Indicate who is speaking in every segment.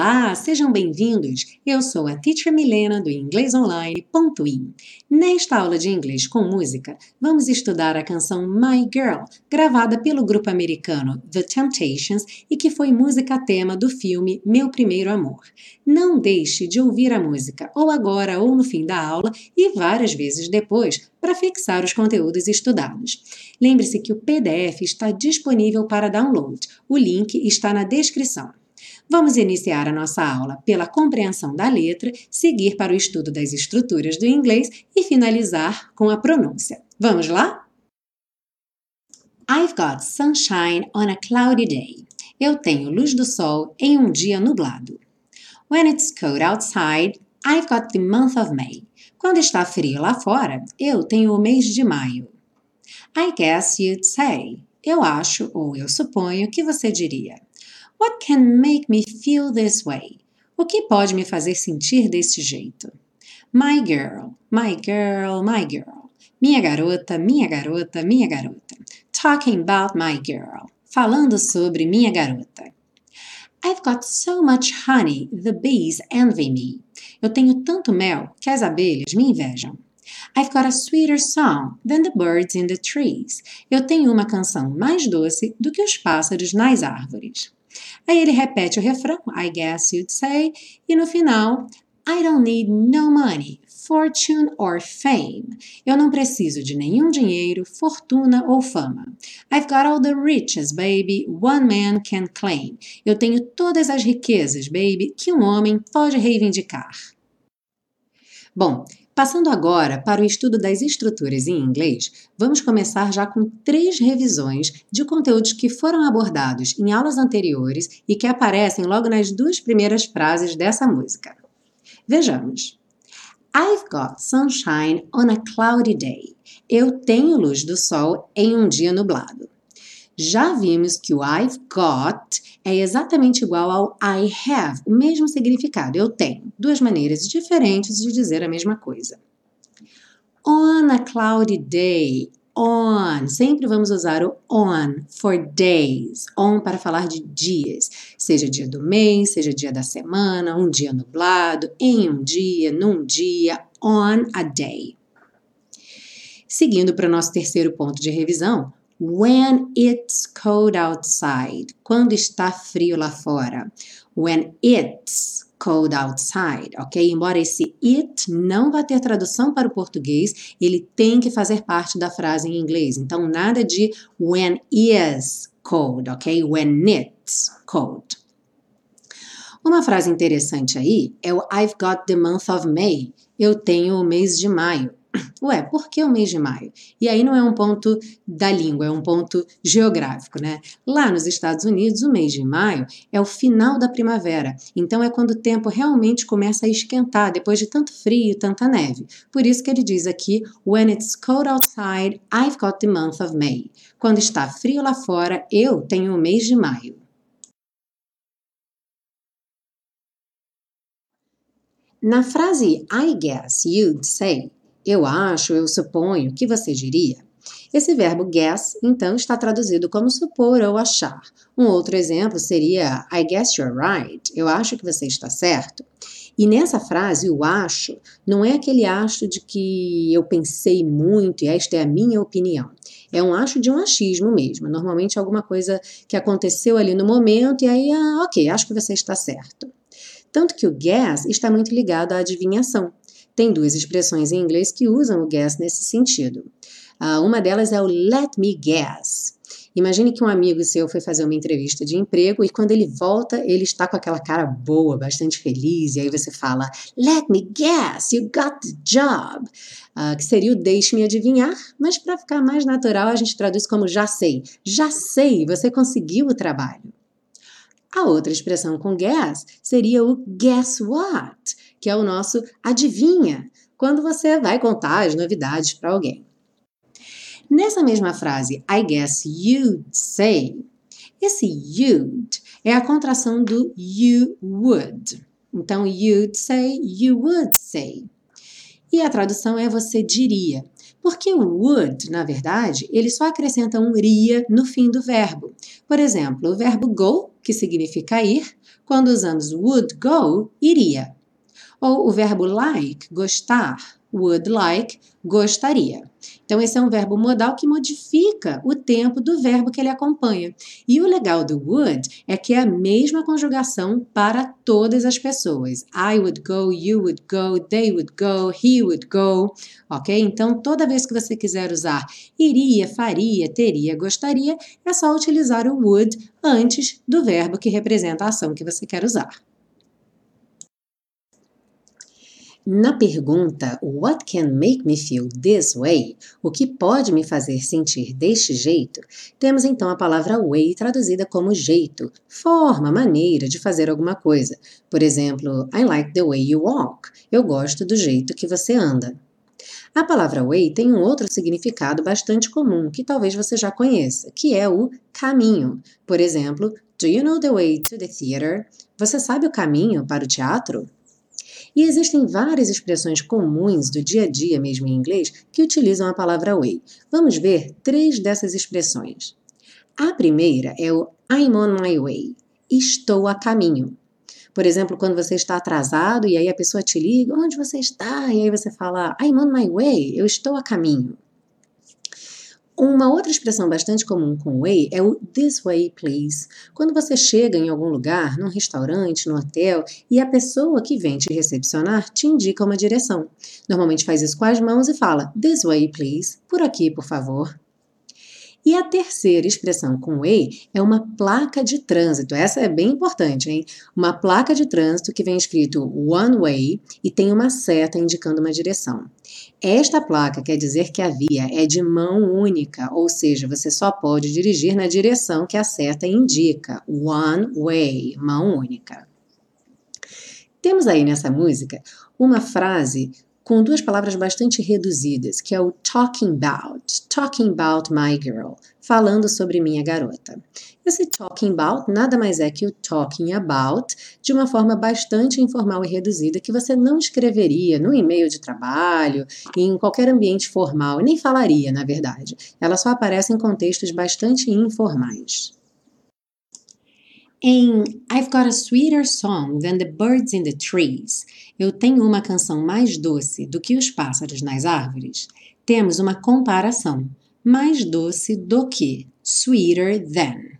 Speaker 1: Olá, sejam bem-vindos! Eu sou a Teacher Milena do inglesonline.in. Nesta aula de inglês com música, vamos estudar a canção My Girl, gravada pelo grupo americano The Temptations e que foi música tema do filme Meu Primeiro Amor. Não deixe de ouvir a música ou agora ou no fim da aula e várias vezes depois para fixar os conteúdos estudados. Lembre-se que o PDF está disponível para download. O link está na descrição. Vamos iniciar a nossa aula pela compreensão da letra, seguir para o estudo das estruturas do inglês e finalizar com a pronúncia. Vamos lá? I've got sunshine on a cloudy day. Eu tenho luz do sol em um dia nublado. When it's cold outside, I've got the month of May. Quando está frio lá fora, eu tenho o mês de maio. I guess you'd say. Eu acho ou eu suponho que você diria. What can make me feel this way? O que pode me fazer sentir desse jeito? My girl, my girl, my girl. Minha garota, minha garota, minha garota. Talking about my girl. Falando sobre minha garota. I've got so much honey, the bees envy me. Eu tenho tanto mel que as abelhas me invejam. I've got a sweeter song than the birds in the trees. Eu tenho uma canção mais doce do que os pássaros nas árvores. Aí ele repete o refrão, I guess you'd say, e no final, I don't need no money, fortune or fame. Eu não preciso de nenhum dinheiro, fortuna ou fama. I've got all the riches, baby, one man can claim. Eu tenho todas as riquezas, baby, que um homem pode reivindicar. Bom, Passando agora para o estudo das estruturas em inglês, vamos começar já com três revisões de conteúdos que foram abordados em aulas anteriores e que aparecem logo nas duas primeiras frases dessa música. Vejamos. I've got sunshine on a cloudy day. Eu tenho luz do sol em um dia nublado. Já vimos que o I've got é exatamente igual ao I have, o mesmo significado, eu tenho. Duas maneiras diferentes de dizer a mesma coisa. On a cloudy day, on. Sempre vamos usar o on for days. On para falar de dias. Seja dia do mês, seja dia da semana, um dia nublado, em um dia, num dia, on a day. Seguindo para o nosso terceiro ponto de revisão, When it's cold outside. Quando está frio lá fora. When it's cold outside, ok? Embora esse it não vá ter tradução para o português, ele tem que fazer parte da frase em inglês. Então, nada de when is cold, ok? When it's cold. Uma frase interessante aí é o I've got the month of May. Eu tenho o mês de maio. Ué, por que o mês de maio? E aí não é um ponto da língua, é um ponto geográfico, né? Lá nos Estados Unidos, o mês de maio é o final da primavera, então é quando o tempo realmente começa a esquentar depois de tanto frio e tanta neve. Por isso que ele diz aqui: When it's cold outside, I've got the month of May. Quando está frio lá fora, eu tenho o mês de maio. Na frase I guess you'd say, eu acho, eu suponho, que você diria? Esse verbo guess, então, está traduzido como supor ou achar. Um outro exemplo seria I guess you're right. Eu acho que você está certo. E nessa frase, o acho não é aquele acho de que eu pensei muito e esta é a minha opinião. É um acho de um achismo mesmo. Normalmente alguma coisa que aconteceu ali no momento e aí, ah, ok, acho que você está certo. Tanto que o guess está muito ligado à adivinhação. Tem duas expressões em inglês que usam o guess nesse sentido. Uh, uma delas é o let me guess. Imagine que um amigo seu foi fazer uma entrevista de emprego e quando ele volta, ele está com aquela cara boa, bastante feliz, e aí você fala: Let me guess, you got the job. Uh, que seria o deixe-me adivinhar, mas para ficar mais natural, a gente traduz como já sei. Já sei, você conseguiu o trabalho. A outra expressão com guess seria o guess what, que é o nosso adivinha, quando você vai contar as novidades para alguém. Nessa mesma frase, I guess you'd say, esse you'd é a contração do you would. Então, you'd say, you would say. E a tradução é você diria. Porque o would, na verdade, ele só acrescenta um iria no fim do verbo. Por exemplo, o verbo go que significa ir, quando usamos would go, iria. Ou o verbo like, gostar, would like, gostaria. Então, esse é um verbo modal que modifica o tempo do verbo que ele acompanha. E o legal do would é que é a mesma conjugação para todas as pessoas. I would go, you would go, they would go, he would go, ok? Então, toda vez que você quiser usar iria, faria, teria, gostaria, é só utilizar o would antes do verbo que representa a ação que você quer usar. Na pergunta What can make me feel this way? O que pode me fazer sentir deste jeito? Temos então a palavra way traduzida como jeito, forma, maneira de fazer alguma coisa. Por exemplo, I like the way you walk. Eu gosto do jeito que você anda. A palavra way tem um outro significado bastante comum que talvez você já conheça, que é o caminho. Por exemplo, Do you know the way to the theater? Você sabe o caminho para o teatro? E existem várias expressões comuns do dia a dia, mesmo em inglês, que utilizam a palavra way. Vamos ver três dessas expressões. A primeira é o I'm on my way. Estou a caminho. Por exemplo, quando você está atrasado e aí a pessoa te liga, onde você está? E aí você fala, I'm on my way, eu estou a caminho. Uma outra expressão bastante comum com way é o this way, please. Quando você chega em algum lugar, num restaurante, no hotel, e a pessoa que vem te recepcionar te indica uma direção. Normalmente faz isso com as mãos e fala this way, please. Por aqui, por favor. E a terceira expressão com way é uma placa de trânsito. Essa é bem importante, hein? Uma placa de trânsito que vem escrito one way e tem uma seta indicando uma direção. Esta placa quer dizer que a via é de mão única, ou seja, você só pode dirigir na direção que a seta indica. One way, mão única. Temos aí nessa música uma frase com duas palavras bastante reduzidas, que é o talking about, talking about my girl, falando sobre minha garota. Esse talking about nada mais é que o talking about de uma forma bastante informal e reduzida que você não escreveria no e-mail de trabalho, em qualquer ambiente formal, nem falaria, na verdade. Ela só aparece em contextos bastante informais. Em I've Got a Sweeter Song Than the Birds in the Trees, Eu Tenho uma Canção Mais Doce do que os Pássaros nas Árvores, temos uma comparação. Mais doce do que, sweeter than.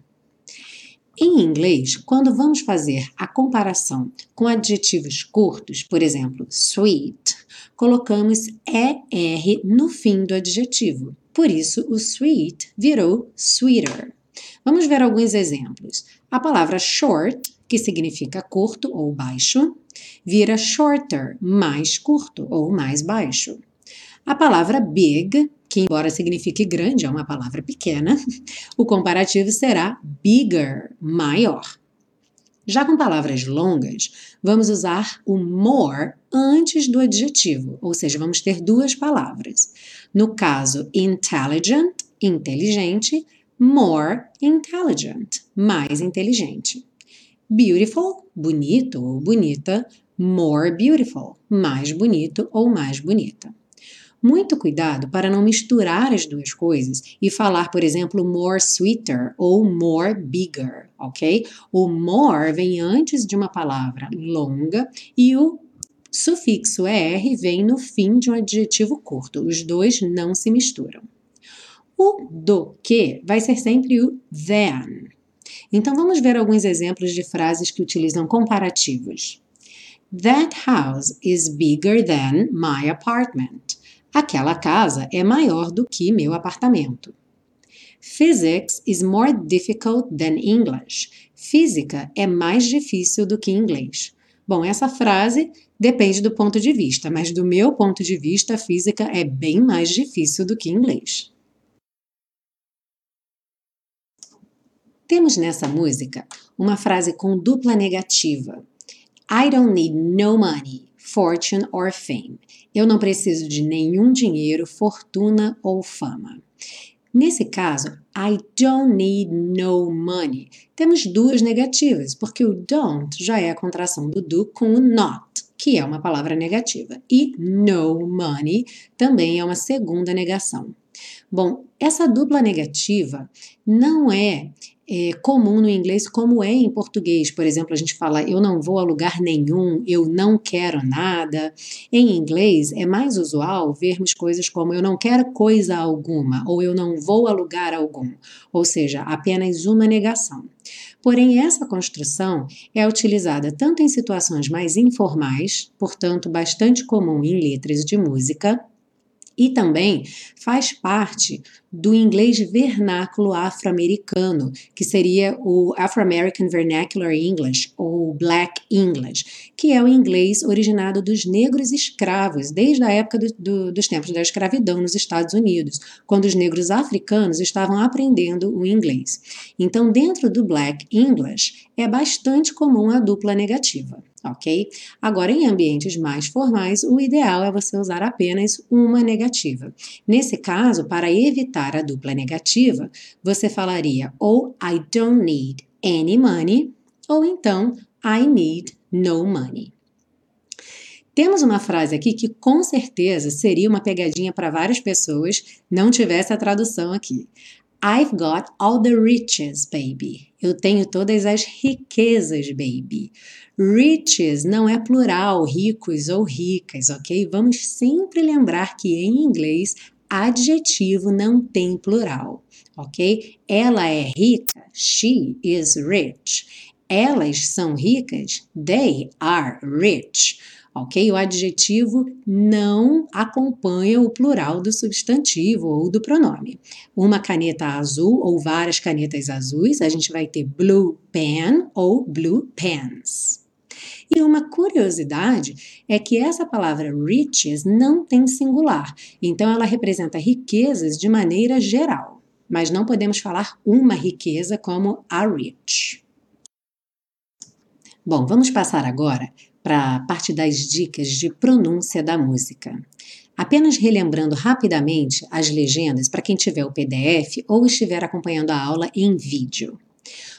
Speaker 1: Em inglês, quando vamos fazer a comparação com adjetivos curtos, por exemplo, sweet, colocamos ER no fim do adjetivo. Por isso, o sweet virou sweeter. Vamos ver alguns exemplos. A palavra short, que significa curto ou baixo, vira shorter, mais curto ou mais baixo. A palavra big, que embora signifique grande, é uma palavra pequena, o comparativo será bigger, maior. Já com palavras longas, vamos usar o more antes do adjetivo, ou seja, vamos ter duas palavras. No caso, intelligent, inteligente, more intelligent, mais inteligente. Beautiful, bonito ou bonita, more beautiful, mais bonito ou mais bonita. Muito cuidado para não misturar as duas coisas e falar, por exemplo, more sweeter ou more bigger, ok? O more vem antes de uma palavra longa e o sufixo er vem no fim de um adjetivo curto. Os dois não se misturam. O do que vai ser sempre o than. Então vamos ver alguns exemplos de frases que utilizam comparativos. That house is bigger than my apartment. Aquela casa é maior do que meu apartamento. Physics is more difficult than English. Física é mais difícil do que inglês. Bom, essa frase depende do ponto de vista, mas do meu ponto de vista, física é bem mais difícil do que inglês. Temos nessa música uma frase com dupla negativa. I don't need no money, fortune or fame. Eu não preciso de nenhum dinheiro, fortuna ou fama. Nesse caso, I don't need no money. Temos duas negativas, porque o don't já é a contração do do com o not, que é uma palavra negativa, e no money também é uma segunda negação. Bom, essa dupla negativa não é é, comum no inglês como é em português. Por exemplo, a gente fala eu não vou a lugar nenhum, eu não quero nada. Em inglês é mais usual vermos coisas como eu não quero coisa alguma ou eu não vou a lugar algum, ou seja, apenas uma negação. Porém, essa construção é utilizada tanto em situações mais informais, portanto, bastante comum em letras de música, e também faz parte do inglês vernáculo afro-americano, que seria o Afro-American Vernacular English ou Black English, que é o inglês originado dos negros escravos, desde a época do, do, dos tempos da escravidão nos Estados Unidos, quando os negros africanos estavam aprendendo o inglês. Então, dentro do Black English, é bastante comum a dupla negativa ok? Agora, em ambientes mais formais, o ideal é você usar apenas uma negativa. Nesse caso, para evitar a dupla negativa, você falaria ou I don't need any money, ou então I need no money. Temos uma frase aqui que com certeza seria uma pegadinha para várias pessoas, não tivesse a tradução aqui. I've got all the riches, baby. Eu tenho todas as riquezas, baby. Riches não é plural, ricos ou ricas, ok? Vamos sempre lembrar que em inglês adjetivo não tem plural, ok? Ela é rica, she is rich. Elas são ricas, they are rich ok? O adjetivo não acompanha o plural do substantivo ou do pronome. Uma caneta azul ou várias canetas azuis, a gente vai ter blue pen ou blue pens. E uma curiosidade é que essa palavra riches não tem singular, então ela representa riquezas de maneira geral, mas não podemos falar uma riqueza como a rich. Bom, vamos passar agora para a parte das dicas de pronúncia da música. Apenas relembrando rapidamente as legendas para quem tiver o PDF ou estiver acompanhando a aula em vídeo.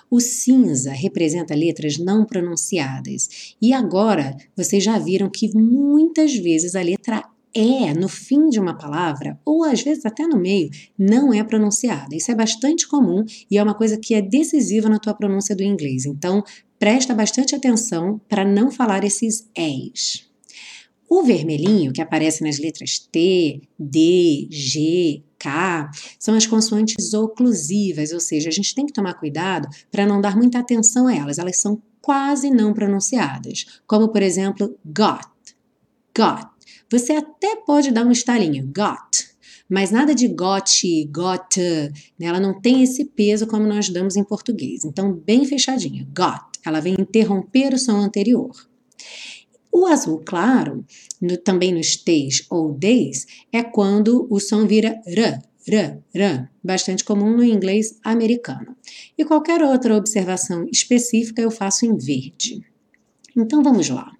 Speaker 1: O cinza representa letras não pronunciadas. E agora vocês já viram que muitas vezes a letra é no fim de uma palavra, ou às vezes até no meio, não é pronunciada. Isso é bastante comum e é uma coisa que é decisiva na tua pronúncia do inglês. Então, presta bastante atenção para não falar esses és. O vermelhinho, que aparece nas letras T, D, G, K, são as consoantes oclusivas, ou seja, a gente tem que tomar cuidado para não dar muita atenção a elas, elas são quase não pronunciadas, como por exemplo, got, got. Você até pode dar um estalinho, got, mas nada de got, got, né? ela não tem esse peso como nós damos em português. Então, bem fechadinha, got, ela vem interromper o som anterior. O azul claro, no, também nos T's ou D's, é quando o som vira r, r, r, bastante comum no inglês americano. E qualquer outra observação específica eu faço em verde. Então vamos lá.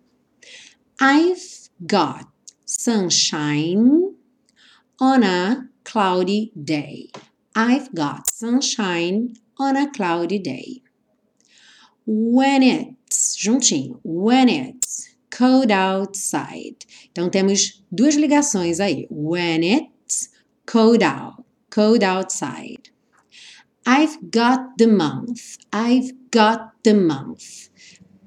Speaker 1: I've got sunshine on a cloudy day. I've got sunshine on a cloudy day. When it's, juntinho, when it's cold outside. Então temos duas ligações aí. When it's cold out, cold outside. I've got the month. I've got the month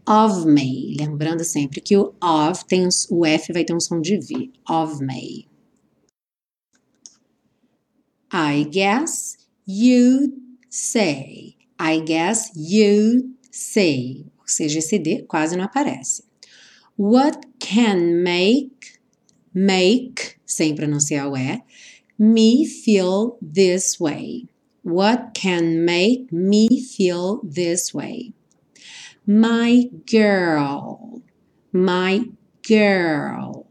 Speaker 1: of May. Lembrando sempre que o of tem o F vai ter um som de V. Of May. I guess you say. I guess you say. Ou seja, esse D quase não aparece. What can make, make, sem pronunciar o E, me feel this way? What can make me feel this way? My girl, my girl.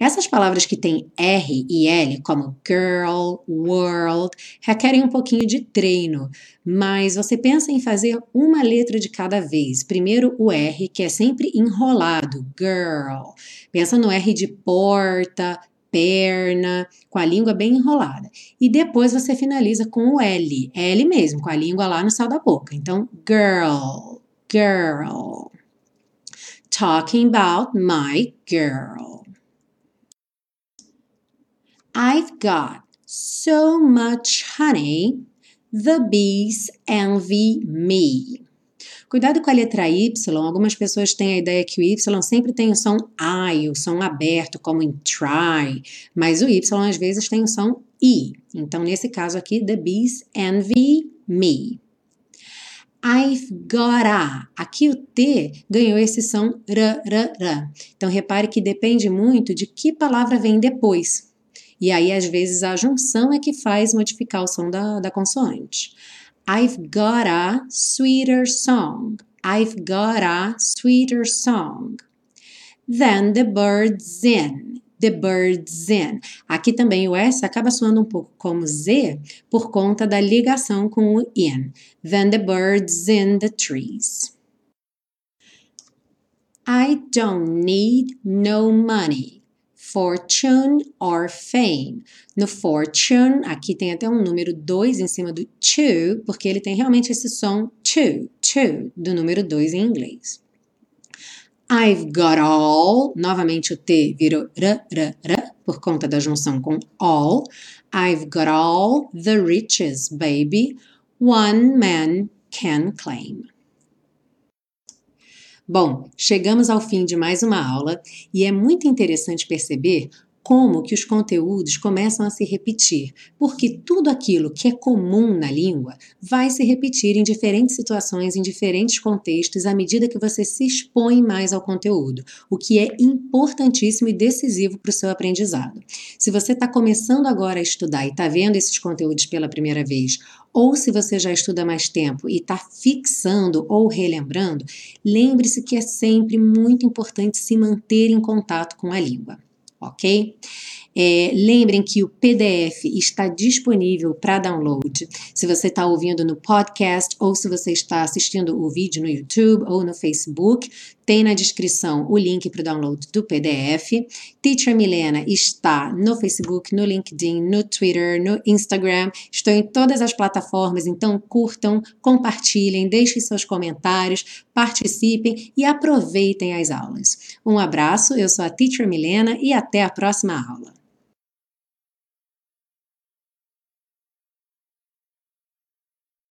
Speaker 1: Essas palavras que têm R e L, como girl, world, requerem um pouquinho de treino, mas você pensa em fazer uma letra de cada vez. Primeiro o R, que é sempre enrolado, girl. Pensa no R de porta, perna, com a língua bem enrolada. E depois você finaliza com o L, L mesmo, com a língua lá no céu da boca. Então, girl, girl. Talking about my girl. I've got so much honey The bees envy me. Cuidado com a letra Y, algumas pessoas têm a ideia que o Y sempre tem o som I, o som aberto, como em try, mas o Y às vezes tem o som I. Então, nesse caso aqui, the bees envy me. I've got a. Aqui o T ganhou esse som r, r, r. Então, repare que depende muito de que palavra vem depois. E aí, às vezes, a junção é que faz modificar o som da, da consoante. I've got a sweeter song. I've got a sweeter song. Then the bird's in. The bird's in. Aqui também o S acaba soando um pouco como Z por conta da ligação com o in. Then the bird's in the trees. I don't need no money fortune or fame. No fortune, aqui tem até um número 2 em cima do to, porque ele tem realmente esse som to, to, do número 2 em inglês. I've got all, novamente o T virou r, r, r, por conta da junção com all. I've got all the riches, baby, one man can claim. Bom, chegamos ao fim de mais uma aula e é muito interessante perceber como que os conteúdos começam a se repetir, porque tudo aquilo que é comum na língua vai se repetir em diferentes situações, em diferentes contextos, à medida que você se expõe mais ao conteúdo, o que é importantíssimo e decisivo para o seu aprendizado. Se você está começando agora a estudar e está vendo esses conteúdos pela primeira vez, ou se você já estuda mais tempo e está fixando ou relembrando, lembre-se que é sempre muito importante se manter em contato com a língua ok? É, lembrem que o PDF está disponível para download. Se você está ouvindo no podcast ou se você está assistindo o vídeo no YouTube ou no Facebook, tem na descrição o link para o download do PDF. Teacher Milena está no Facebook, no LinkedIn, no Twitter, no Instagram. Estou em todas as plataformas, então curtam, compartilhem, deixem seus comentários, participem e aproveitem as aulas. Um abraço, eu sou a Teacher Milena e até a próxima aula.